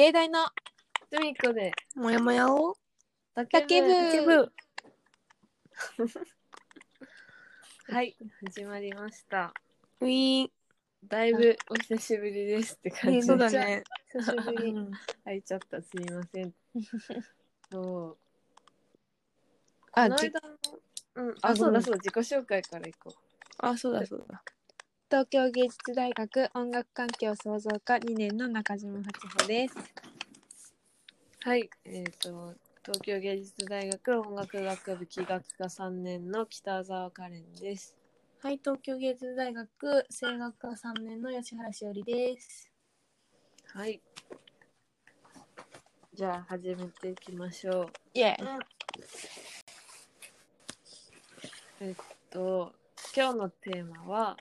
芸大のすみこで、もやもやを竹竹部竹部 はい、始まりました。ウィーンだいぶお久しぶりですって感じ。そうだね。久しぶり。入っちゃった、すみません。そう？あこの間の、うん、ああ、そうだそうだ、自己紹介からいこあ、そうだそうだ。東京芸術大学音楽環境創造科2年の中島八穂です。う。はい、えっ、と、東京芸術大学音楽学部器楽科3年の北澤カレンです。はい、東京芸術大学声楽科3年の吉原しおりです。はい。じゃあ、始めていきましょう。イエえっと、今日のテーマは、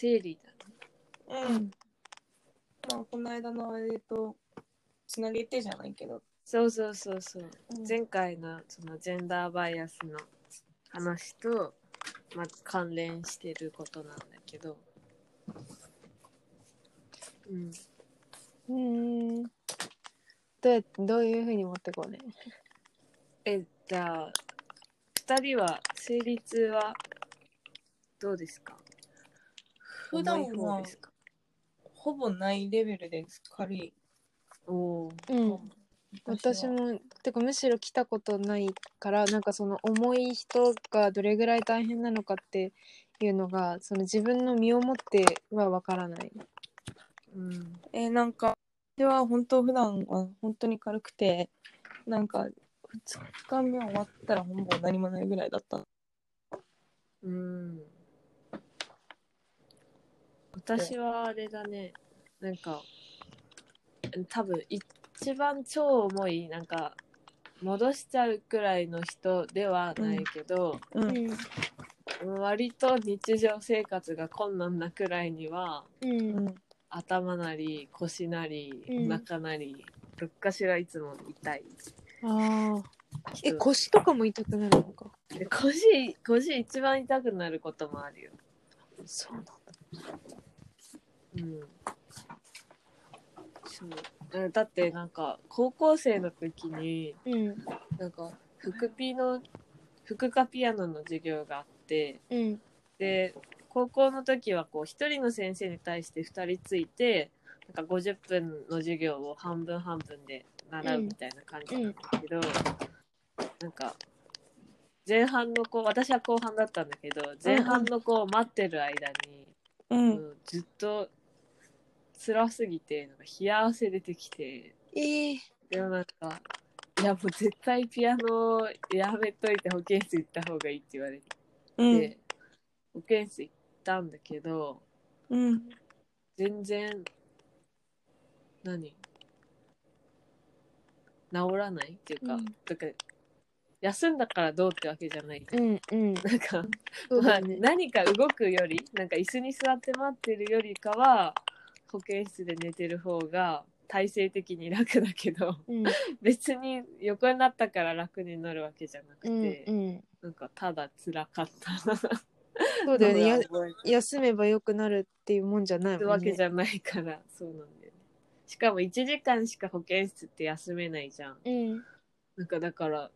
生理だね。うん。まあ、この間のあれと、つなげてじゃないけど。そうそうそうそう。うん前回のそのジェンダーバイアスの話と、まあ、関連してることなんだけど。うん。うーん。どうやどういうふうに持ってこうね？え、じゃあ、二人は生理痛はどうですか？普段はほぼないレベルです。軽い。おーうん。私もてかむしろ来たことないからなんかその重い人がどれぐらい大変なのかっていうのがその自分の身をもってはわからない。うん。えーなんか、では本当普段は本当に軽くて、なんか、2日目終わったらほぼ何もないぐらいだった。うん。私はあれだね、なんか、多分一番超重い、なんか、戻しちゃうくらいの人ではないけど、う。うんん。割と日常生活が困難なくらいには、うん。うん。頭なり腰なりうんお腹なり、どっかしらいつも痛いああ。え、人腰とかも痛くなるのか？で腰腰一番痛くなることもあるよそうなんだ。うんそうえだってなんか高校生の時にうん。なんか副ピの副科ピアノの授業があってうん。で高校の時はこう一人の先生に対して二人ついてなんか50分の授業を半分半分で習うみたいな感じなんだけど、なんか前半の子私は後半だったんだけど前半の子を待ってる間に、うん。うんずっと辛すぎてなんか冷や汗出てきてええでもなんかいやもう絶対ピアノやめといて保健室行った方がいいって言われて、うん。保健室行ったんだけどうん。全然何？治らないっていうか、うんだから休んだからどうってわけじゃない、うんうん。なんかそうまあ。何か動くよりなんか椅子に座って待ってるよりかは保健室で寝てる方が体勢的に楽だけどうん 別に横になったから楽になるわけじゃなくうんて、うん。なんかただ辛かったそうだよね。休めばよくなるっていうもんじゃないるもんね。わけじゃないからそうなんだよねしかも1時間しか保健室って休めないじゃんうん。なんかだから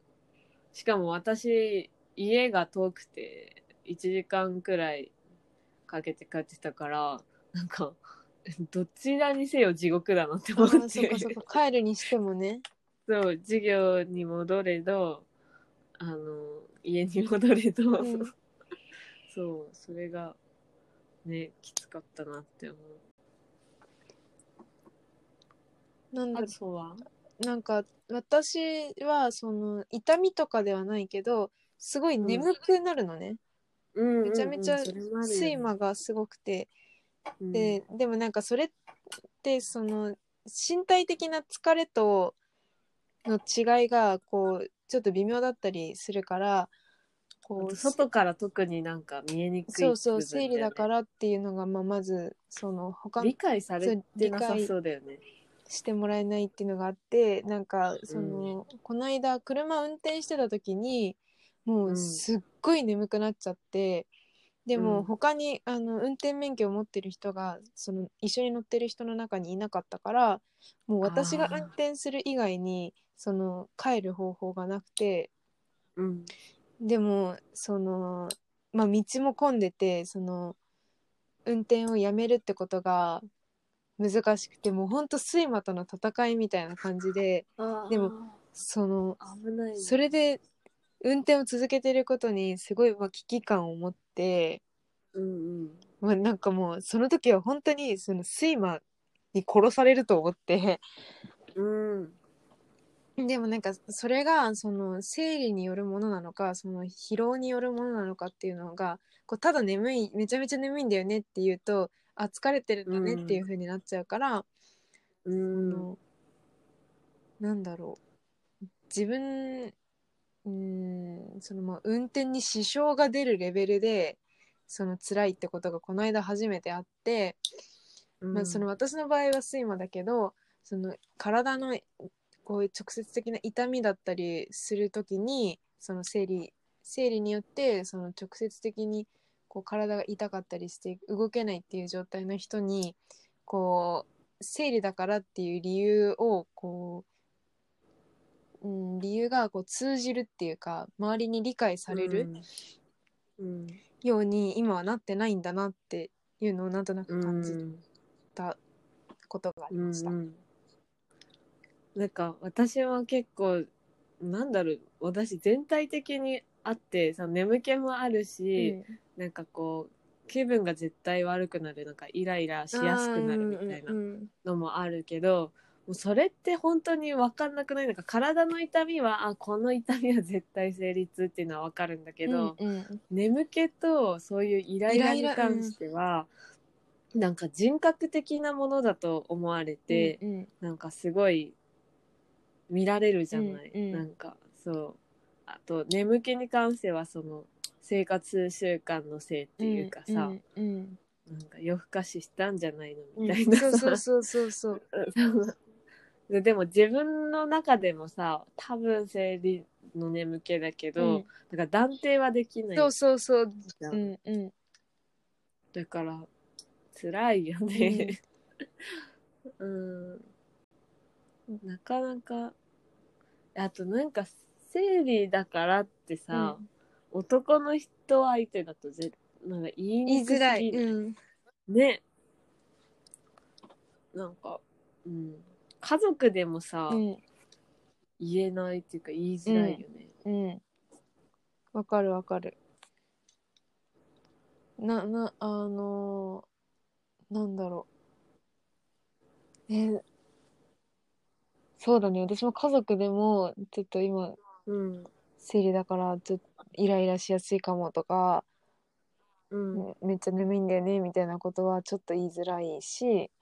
しかも私家が遠くて1時間くらいかけて帰ってたからなんか どちらにせよ地獄だなって思っああ、そてっかそっか。帰るにしてもね。そう授業に戻れどあの家に戻れど、うん。そうそれがねきつかったなって思う。なんだあとは？なんか私はその痛みとかではないけどすごい眠くなるのね、うん。めちゃめちゃ睡魔がすごくて、うんででもなんかそれってその身体的な疲れとの違いがこうちょっと微妙だったりするからこう外から特になんか見えにくいそうそう生理だからっていうのが、まあ、まずその他理解されてなさそうだよね。してもらえないっていうのがあってなんかその、この間車運転してた時にもううん。すっごい眠くなっちゃって、でもうん。他に、あの運転免許を持ってる人がその一緒に乗ってる人の中にいなかったからもう私が運転する以外にその帰る方法がなくてうん。でもそのまあ道も混んでてその運転をやめるってことが難しくてもうほんと睡魔との戦いみたいな感じででもその危ない。ねそれで運転を続けてることにすごいまあ危機感を持って、うんうん。まあ、なんかもうその時は本当にその睡魔に殺されると思って。うん。でもなんかそれがその生理によるものなのかその疲労によるものなのかっていうのがこうただ眠いめちゃめちゃ眠いんだよねっていうとあ疲れてるんだねっていう風になっちゃうから、うあんのなんだろう。自分うーんそのまあ運転に支障が出るレベルでその辛いってことがこの間初めてあって、まあ、その私の場合は睡魔だけどその体のこういう直接的な痛みだったりする時にその生理生理によってその直接的にこう体が痛かったりして動けないっていう状態の人にこう生理だからっていう理由をこう、うん、理由がこう通じるっていうか周りに理解されるうん。ように今はなってないんだなっていうのをなんとなくうん感じたことがありました。うんうん。なんか私は結構なんだろう私全体的にあってその眠気もあるし、なんかこう気分が絶対悪くなるなん。かイライラしやすくなるみたいなうんうんのもあるけど、もうそれって本当に分かんなくない？なんか体の痛みはあこの痛みは絶対成立っていうのは分かるんだけど、うんうん。眠気とそういうイライラに関しては、なんか人格的なものだと思われて、うんうん。なんかすごい見られるじゃない、うんうん。なんかそう。あと眠気に関してはその生活習慣のせいっていうかさ、うんうんなんか夜更かししたんじゃないのうんみたいなそうさ、そうそうそうそう ででも自分の中でもさ多分生理の眠気だけど、うん。なんか断定はできない。そうそうそう。うんうん。だから辛いよね。うん、なかなか。あとなんか生理だからってさ、男の人相手だとぜなんか言いにくすづらい、ぎるうん、ね。なんか、うん、家族でもさ、うん。言えないっていうか言いづらいよね。うん。わかるわかる。ななあのーなんだろう。えそうだね。私も家族でもちょっと今うん。生理だからちょっとイライラしやすいかもとか、うん。めめっちゃ眠いんだよねみたいなことはちょっと言いづらいし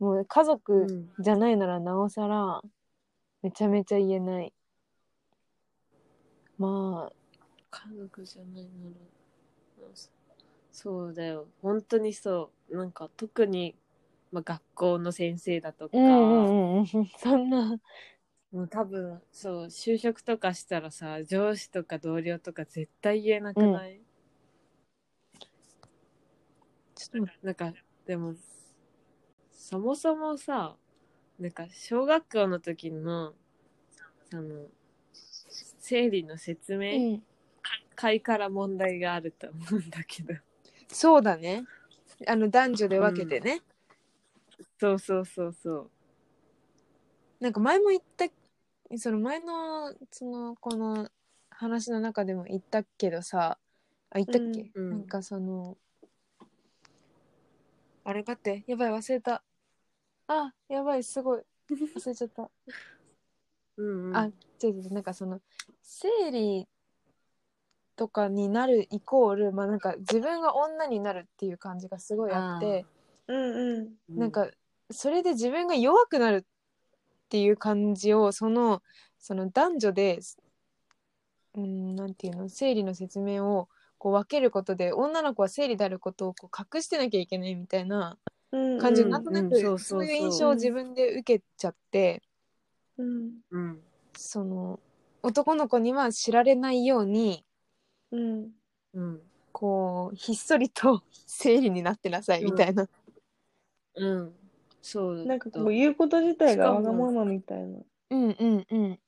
もう家う族ん。じゃないならなおさらめちゃめちゃ言えない。まあ家族じゃないならそうだよ。本当にそう。なんか特に、まあ、学校の先生だとか、うんうんうんそんな。もう多分そう就職とかしたらさ上司とか同僚とか絶対言えなくない、ちょっと待なんかでもそもそもさなんか小学校の時のその生理の説明うん、会から問題があると思うんだけど。そうだね。あの男女で分けてね、そうそうそうそう。なんか前も言ったその前のそのこの話の中でも言ったけどさあ言ったっけ、うんうん。なんかそのあれ待ってやばい忘れたあやばいすごい。忘れちゃった。うんうん、あ違う違うなんかその生理とかになるイコールまあなんか自分が女になるっていう感じがすごいあってうんうん。なんかそれで自分が弱くなるっていう感じをそのその男女でうんなんていうの生理の説明をこう分けることで女の子は生理であることをこう隠してなきゃいけないみたいな感じうん。でなんとなくそうそうそう。いう印象を自分で受けちゃって。うん。うん。その男の子には知られないようにうん。うんこうひっそりと生理になってなさいみたいな。うん。そう。だなんかこう言うこと自体がわがままみたいな。うんうんうん。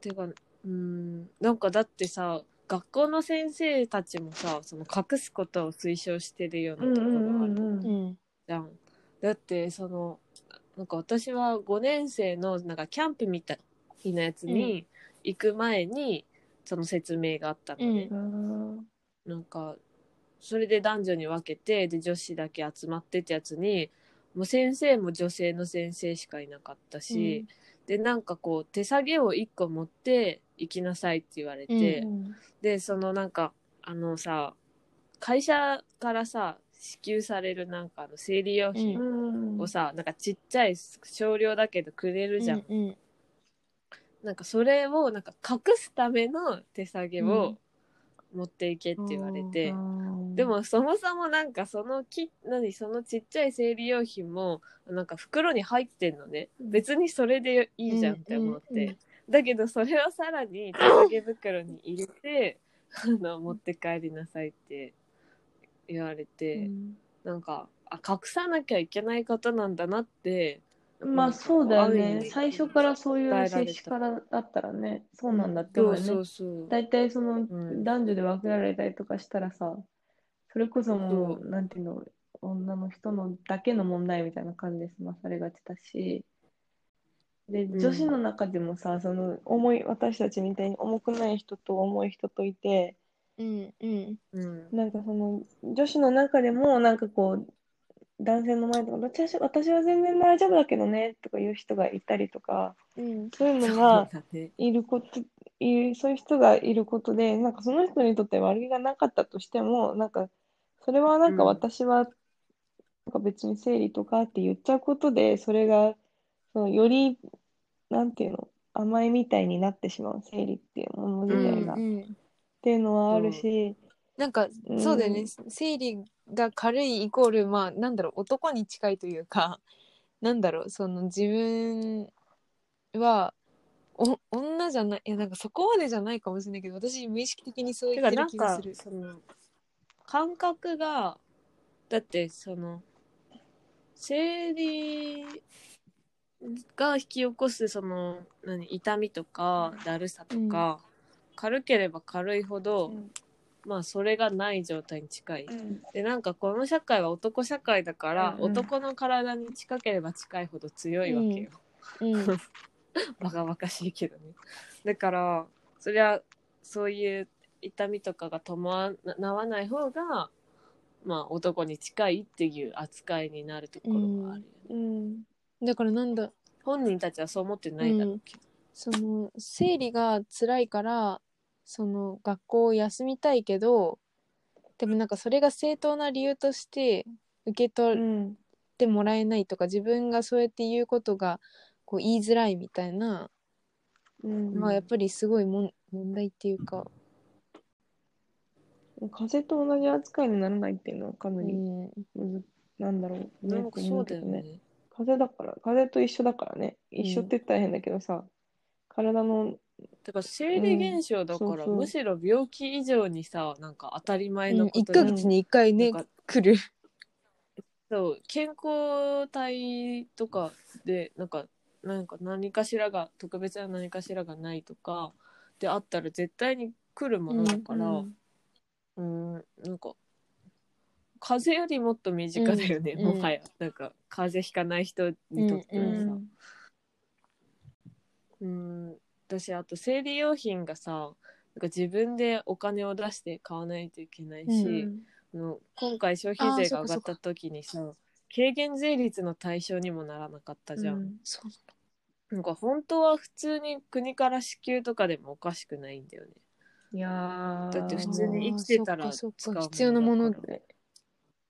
てかうん。なんかだってさ学校の先生たちもさその隠すことを推奨してるようなところあるうんうんじゃん。だってそのなんか私は5年生のなんかキャンプみたいなやつに行く前にその説明があったのね。うんなんかそれで男女に分けてで女子だけ集まってってやつにもう先生も女性の先生しかいなかったし、でなんかこう手提げを1個持って行きなさいって言われて、うんでそのなんかあのさ会社からさ支給されるなんかあの生理用品うん。をさ、なんかちっちゃい少量だけどくれるじゃん、うんなんかそれをなんか隠すための手提げを持っていけって言われて、うんでもそもそもなんかそのき何そのちっちゃい生理用品もなんか袋に入ってんのね。別にそれでいいじゃんって思って、うんうんうんだけどそれをさらに手提げ袋に入れてあの持って帰りなさいって言われて、なんかあ隠さなきゃいけないことなんだなってまあそうだよね。味。最初からそういう接しからだったらねそうなんだって思うよね。そうそう大体そのん。男女で分けられたりとかしたらさそれこそもそう。なんていうの女の人のだけの問題みたいな感じで済まされがちだし。でうん。女子の中でもさその重い私たちみたいに重くない人と重い人といてうんうん。うん。なんかその女子の中でもなんかこう男性の前とか私は私は全然大丈夫だけどねとかいう人がいたりとかうん。そういうのがいることいるそういう人がいることでなんかその人にとって悪気がなかったとしてもなんかそれはなんかうん。私は、なんか別に生理とかって言っちゃうことでそれがそのよりなんていうの甘えみたいになってしまう生理っていうもの自体が、っうん。ていうのはあるし、なんかうん。そうだよね、生理が軽いイコールまあなんだろう男に近いというか なんだろうその自分はお女じゃないいやなんかそこまでじゃないかもしれないけど私無意識的にそうて言ってる気がする。その感覚がだってその生理が引き起こすその何痛みとかだるさとか、軽ければ軽いほど、うんまあそれがない状態に近い。うんでなんかこの社会は男社会だから、うんうん男の体に近ければ近いほど強いわけよ。うん バカバカしいけどね。だから、そりゃ、そういう痛みとかが伴わない方が、まあ、男に近いっていう扱いになるところがあるよね。うんだからなんだ本人たちはそう思ってないだろうけど。その生理が辛いからその学校を休みたいけどでもなんかそれが正当な理由として受けう取っんてもらえないとか自分がそうやって言うことがこう言いづらいみたいなうん。のはやっぱりすごいもん問題っていうか、風邪と同じ扱いにならないっていうのはかうなりん、むずなんだろうね。なんかそうだよね。風邪だから、風邪と一緒だからね。一緒って言ったら変だけどさ、体の、だから生理現象だから、うんそうそう。むしろ病気以上にさ、なんか当たり前うん、1のことヶ月に1回ねなんか来る。そう健康体とかでなんかなんか何かしらが特別な何かしらがないとかであったら絶対に来るものだからうんうん。なんか風邪よりもっと身近だよね、うんもはや。なんか風邪ひかない人にとってはさ、うん。うん、私あと生理用品がさなんか自分でお金を出して買わないといけないし、うんあの今回消費税が上がった時にさ軽減税率の対象にもならなかったじゃん、うんそう。なんか本当は普通に国から支給とかでもおかしくないんだよね。いやー。だって普通に生きてたら使う必要なものね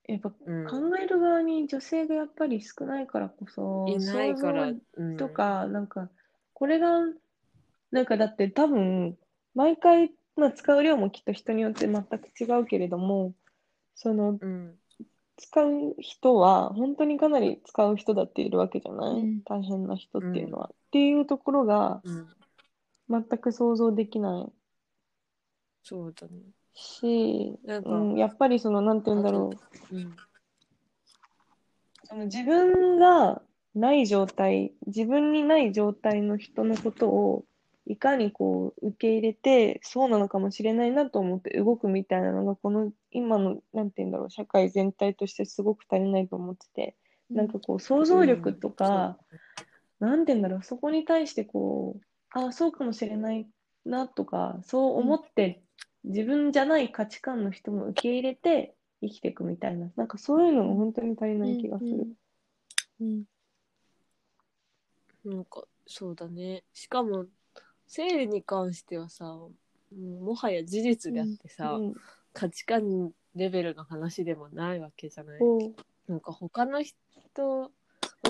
やっぱうん。考える側に女性がやっぱり少ないからこそ、いないから、想うん。像とか、なんか、これが、なんかだって多分、毎回、まあ、使う量もきっと人によって全く違うけれども、その、うん使う人は本当にかなり使う人だっているわけじゃない、うん大変な人っていうのは。っていうところがうん全く想像できない。そうだねし、うん、やっぱりその、なんて言うんだろう。うん。その自分がない状態、自分にない状態の人のことをいかにこう受け入れて、そうなのかもしれないなと思って動くみたいなのが、この今の、なんて言うんだろう、社会全体としてすごく足りないと思ってて、なんかこう想像力とか、なんて言うんだろう、そこに対してこう、ああ、そうかもしれないなとか、そう思って、自分じゃない価値観の人も受け入れて生きていくみたいな、なんかそういうのが本当に足りない気がする。うん。なんか、そうだね。しかも、生理に関してはさ、もはや事実であってさ、うん価値観レベルの話でもないわけじゃない？なんか他の人、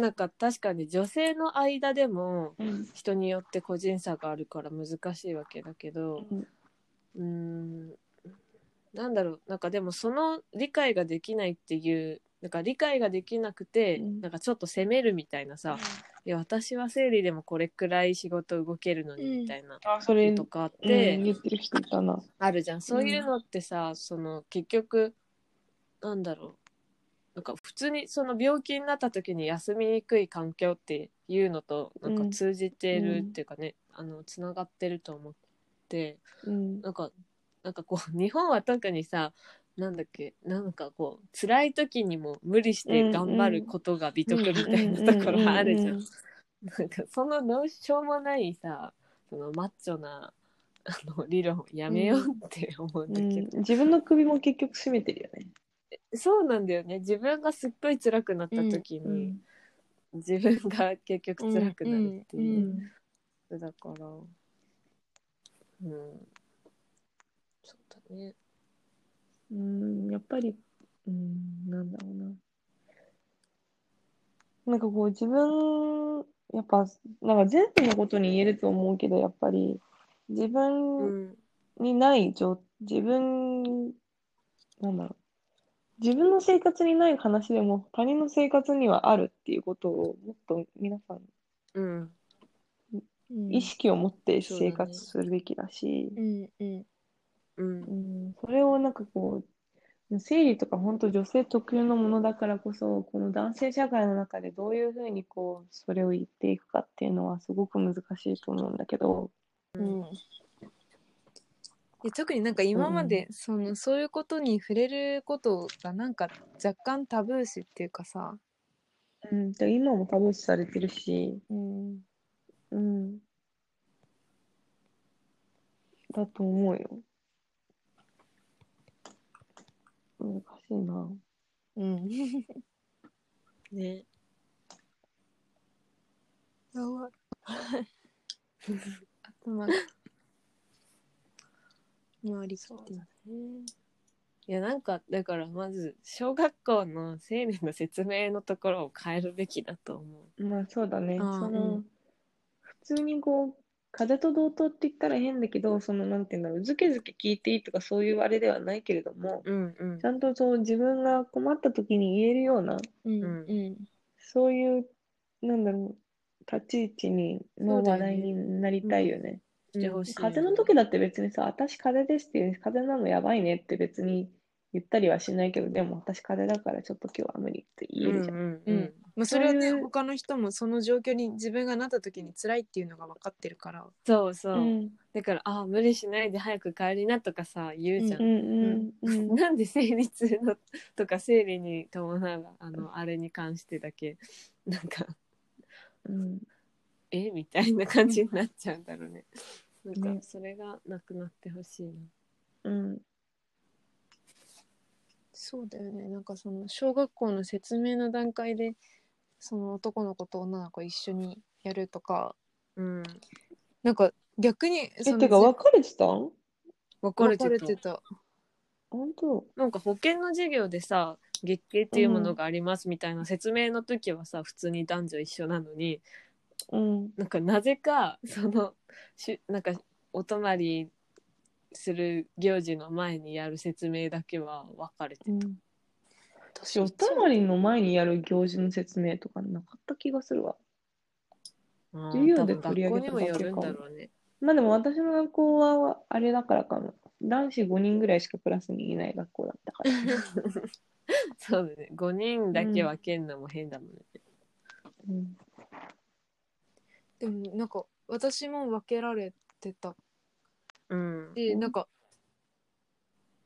なんか確かに女性の間でもうん。人によって個人差があるから難しいわけだけど、うん。うーん、なんだろう、なんかでもその理解ができないっていう、なんか理解ができなくて、うん。なんかちょっと責めるみたいなさ、いや私は生理でもこれくらい仕事動けるのにうん。みたいなあ、それ、とかあっうんて、言ってる人いたな。あるじゃん。そういうのってさ、その結局なんだろう。なんか普通にその病気になった時に休みにくい環境っていうのとなんか通じてるっていうかね、あのつながってると思ってうん。なんかなんかこう日本は特にさなんだっけ？なんかこう辛い時にも無理して頑張ることが美徳みたいなところがあるじゃん。なんかそのどうしようもないさそのマッチョな あの理論やめようって思うんだうんけど、自分の首も結局絞めてるよね。そうなんだよね。自分がすっごい辛くなった時に、うん自分が結局辛くなるっていう、うんだからうん。そうだねうん、やっぱり、うん、なんだろうな。なんかこう自分、やっぱ、なんか全部のことに言えると思うけど、やっぱり自う分んにない状、自分、なんだろう。自分の生活にない話でも他人の生活にはあるっていうことをもっと皆さんうんうん意識を持って生活するべきだし、うんうんうんうん、それをなんかこう、生理とか本当女性特有のものだからこそ、この男性社会の中でどういうふうにこう、それを言っていくかっていうのはすごく難しいと思うんだけど、うん。で特になんか今までそのそういうことに触れることがなんか若干タブー視っていうかさ、うん、で今もタブー視されてるし、うん、うん、だと思うよ。難しいな。うん、ね。やばい。頭が回りそうだいやなんかだからまず小学校の生理の説明のところを変えるべきだと思う。まあそうだね。その、うん普通にこう、風邪と同等って言ったら変だけど、その、なんていうんだろう、ずけずけ聞いていいとかそういうあれではないけれども、うんうん。ちゃんとそう自分が困った時に言えるような、うんうん。うんそういう、なんだろう、立ち位置にの話題になりたいよね。してほしいよね。風邪の時だって別にさ、私風邪ですっていう、風邪なのやばいねって別に言ったりはしないけど、でも私風邪だからちょっと今日は無理って言えるじゃん。うんうんうん。まあ、それはね他の人もその状況に自分がなった時に辛いっていうのが分かってるから。そうそう、うん。だからあ無理しないで早く帰りなとかさ言うじゃん、うんうんうん なんで生理痛のとか生理に伴うあのあれに関してだけ。なんかうん。え？みたいな感じになっちゃうんだろうね。なんね。かそれがなくなってほしいな。うんそうだよねなんかその小学校の説明の段階でその男の子と女の子一緒にやるとかうん。なんか逆にえ、そのてか別れてた？ん別れてた。てた本当？なんか保険の授業でさ月経っていうものがありますみたいな説明の時はさ、普通に男女一緒なのにうん。なんかなぜかそのしなんかお泊まりする行事の前にやる説明だけは分かれてうん。私、お泊まりの前にやる行事の説明とかなかった気がするわ。授業で取り上げただけかもね。まあでも私の学校はあれだからかも。男子5人ぐらいしかクラスにいない学校だったから。そうだね。5人だけ分けんのも変だもんね。うんでもなんか私も分けられてたうん。し、なんか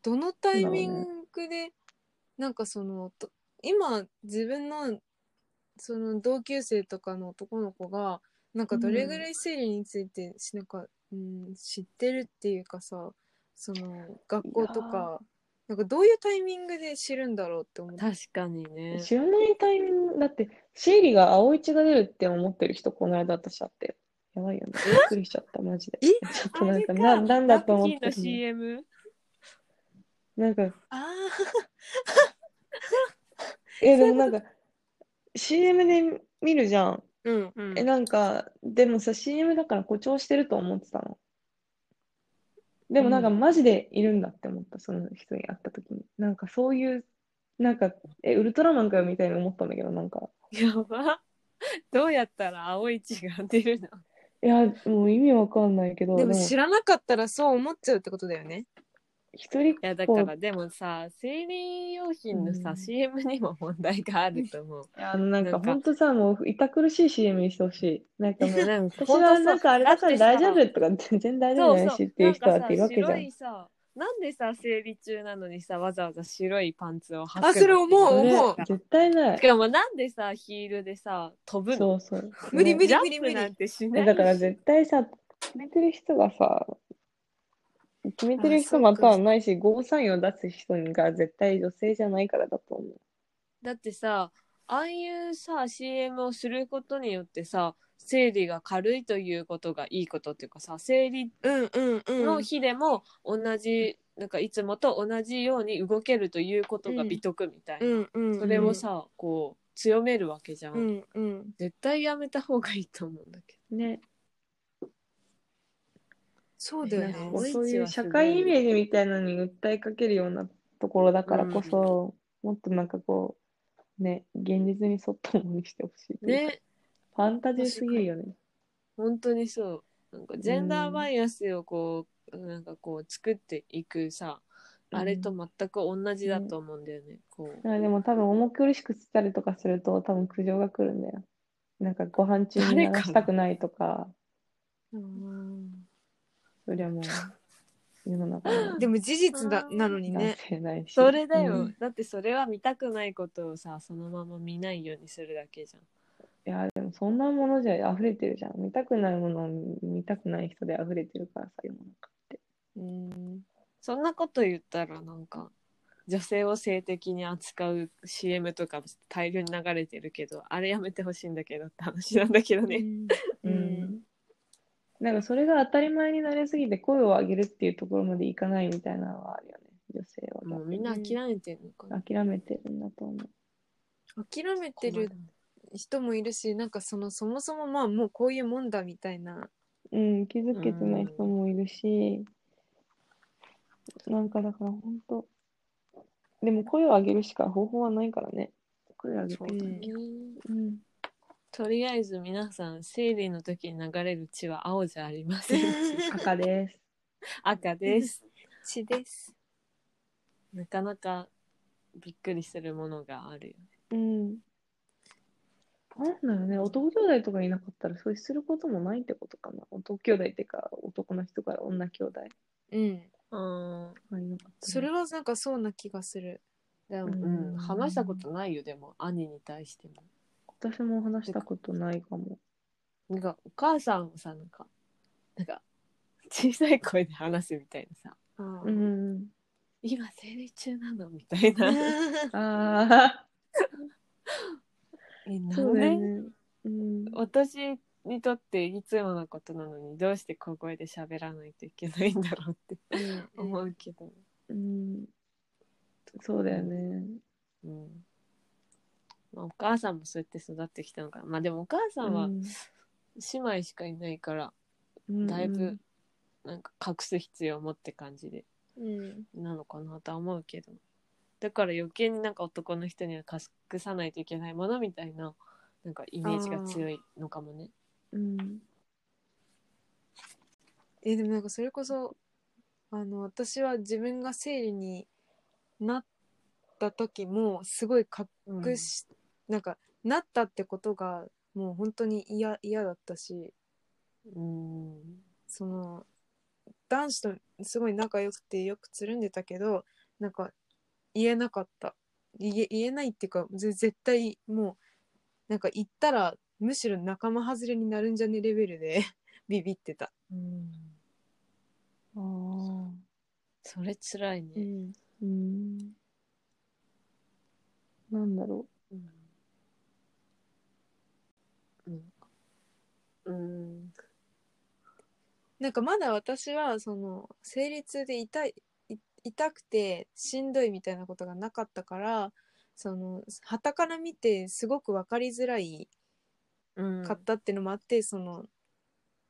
どのタイミングで、なんかそのと今自分のその同級生とかの男の子がなんかどれぐらい生理についてしなんか、うん、知ってるっていうかさその学校とかなんかどういうタイミングで知るんだろうって思って確かにね。知らないタイミング、だって、生理が青い血が出るって思ってる人、この間私あってよ。やばいよね。びっくりしちゃった、マジで。え？ちょっとなんか、な、なんだと思ってラッキーのるの CM? なんか、あ え、でもなんか、CM で見るじゃん。うんうんえ、なんか、でもさ、CM だから誇張してると思ってたの。でもなんか、うんマジでいるんだって思った、その人に会った時に。なんか、そういう、なんか、え、ウルトラマンかよみたいに思ったんだけど、なんか、やば。どうやったら青い血が出るの？いや、もう意味わかんないけど、でも知らなかったらそう思っちゃうってことだよね。一人っいやだ子からでもさ生理用品のさ、うん CM にも問題があると思う。いや、あのなんかなんか本当さ、もう痛苦しい CM にしてほしい。なんかもう、なんか私はなんかあれだから大丈夫とか全然大丈夫ないしっていう人だっているわけじゃんなんでさ生理中なのにさわざわざ白いパンツを履くの？あそれ思う思う。絶対ない。し。かもなんでさヒールでさ飛ぶの？そうそう。無理無理ジャンプなんてしないえだから絶対さ、決めてる人がさ、決めてる人またはないし、ゴーサインを出す人が絶対女性じゃないからだと思う。だってさああいうさ CM をすることによってさ生理が軽いということがいいことっていうかさ生理うんうんうん。の日でも同じ、なんかいつもと同じように動けるということが美徳みたいな、うんうんうん。それをさこう強めるわけじゃん、うんうん。絶対やめた方がいいと思うんだけね。そうだよねそういう社会イメージみたいなのに訴えかけるようなところだからこそ、もっとなんかこう、ね、現実に沿ったものにしてほしいとどいうか。ねファンタジーすぎるよね。本当にそう。なんかジェンダーバイアスをこう、なんかこう作っていくさうん。あれと全く同じだと思うんだよね、こう。だからでも多分重苦しくしたりとかすると多分苦情が来るんだよ。なんかご飯中に流したくないとか、うんそりゃもう世の中のでも事実だなのに男ね。性ないし。それだよ、うん。だってそれは見たくないことをさそのまま見ないようにするだけじゃんいや、でもそんなものじゃ溢れてるじゃん。見たくないものを見たくない人で溢れてるからさ、世の中って。うん。そんなこと言ったらなんか女性を性的に扱う CM とか大量に流れてるけどあれやめてほしいんだけどって話なんだけどね。ううんん。なんかそれが当たり前になりすぎて声を上げるっていうところまでいかないみたいなのはあるよね、女性は。もうみんな諦めてるのかな。諦めてるんだと思う。諦めてる人もいるし、なんかそのそもそもまあもうこういうもんだみたいな。うん、気づけてない人もいるし、なんかだから本当、でも声を上げるしか方法はないからね。声を上げてそうだねうん。とりあえず皆さん生理の時に流れる血は青じゃありませんし 赤です。赤です。血です。なかなかびっくりするものがあるよね。うん。なんだろうね、男兄弟とかいなかったらそうすることもないってことかな。男兄弟っていうか、男の人から女兄弟うん。うん。がいなかったらそれはなんかそうな気がする。でも、うんうん、話したことないよ、でも、兄に対しても。私も話したことないかも。なんか、お母さんをさ、なんか、なんか、小さい声で話すみたいなさ、うん。今生理中なの？みたいな。あえ、あ、なそうね。うん。私にとっていつものことなのに、どうして小声で喋らないといけないんだろうって思うけど。うん。そうだよね。うん。まあ、お母さんもそうやって育ってきたのかな。まあでもお母さんはうん姉妹しかいないから、うんだいぶなんか隠す必要を持って感じでうん。なのかなとは思うけどだから余計になんか男の人には隠さないといけないものみたいななんかイメージが強いのかもね。うん。え、でもなんかそれこそ、あの私は自分が生理になった時もすごい隠し、なんかなったってことがもう本当に嫌嫌だったしうん。その男子とすごい仲良くてよくつるんでたけどなんか言えなかった言え言えないっていうかぜ絶対もうなんか言ったらむしろ仲間外れになるんじゃねレベルで ビビってた。うん。ああ。それ辛いね。んうん。なんだろうん。うん。うん。なんかまだ私はその生理痛で痛いい痛くてしんどいみたいなことがなかったからその旗から見てすごく分かりづらいうん。かったっていうのもあって、その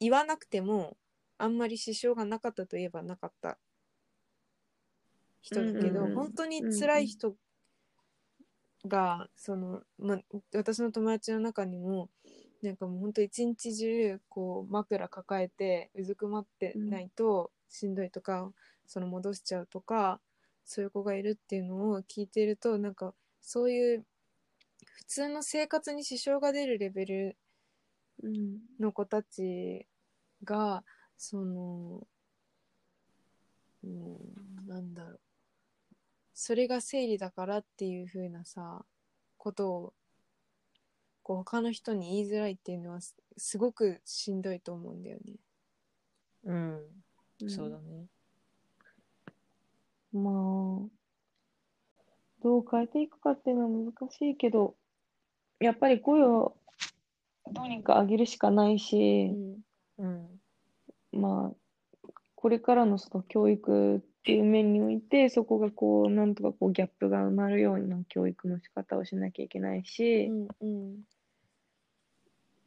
言わなくてもあんまり支障がなかったといえばなかった人だけど、うんうんうん本当に辛い人が、その、ま、私の友達の中にもなんかもう本当一日中こう枕抱えてうずくまってないとしんどいとか、その戻しちゃうとかそういう子がいるっていうのを聞いてるとなんかそういう普通の生活に支障が出るレベルう。うん。の子たちがそのうんなんだろうそれが生理だからっていう風なさことをこう他の人に言いづらいっていうのはすすごくしんどいと思うんだよね。うん。そうだね。まあ、どう変えていくかっていうのは難しいけど、やっぱり声をどうにか上げるしかないし、うん。まあ、これからのその教育っていう面において、そこがこう、なんとかこうギャップが埋まるような教育の仕方をしなきゃいけないし、うんうん。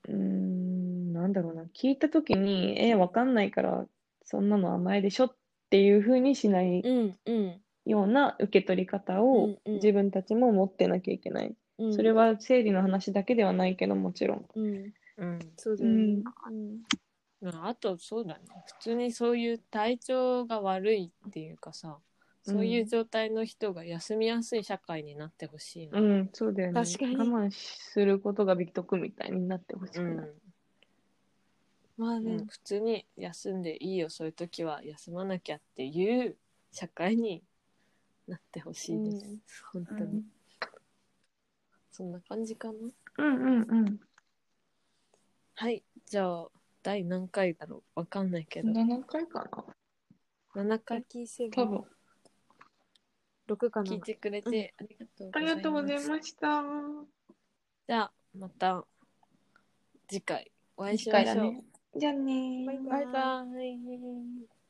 うーん、なんだろうな、聞いたときに、え、わかんないから、そんなの甘えでしょっていうふうにしないうんうんような受け取り方うんをうん自分たちも持ってなきゃいけない。うんそれは生理の話だけではないけど、もちろん。うんうん。そうだよね。うんまああと、そうだね。普通にそういう体調が悪いっていうかさ、そういう状態の人が休みやすい社会になってほしいな。うん、そうだよね。確かに我慢することが美徳みたいになってほしくうんない。まあね、うん。普通に休んでいいよそういう時は休まなきゃっていう社会になってほしいです、本当に、そんな感じかな？うんうんうん。はいじゃあ第何回だろう？わかんないけど。7回かな？7ラッ回キーセブン多分。6かな？聞いてくれてありがとうありがとうございすました。じゃあまた次回お会いし次ましょう。じゃあねー。バイバイ。バイ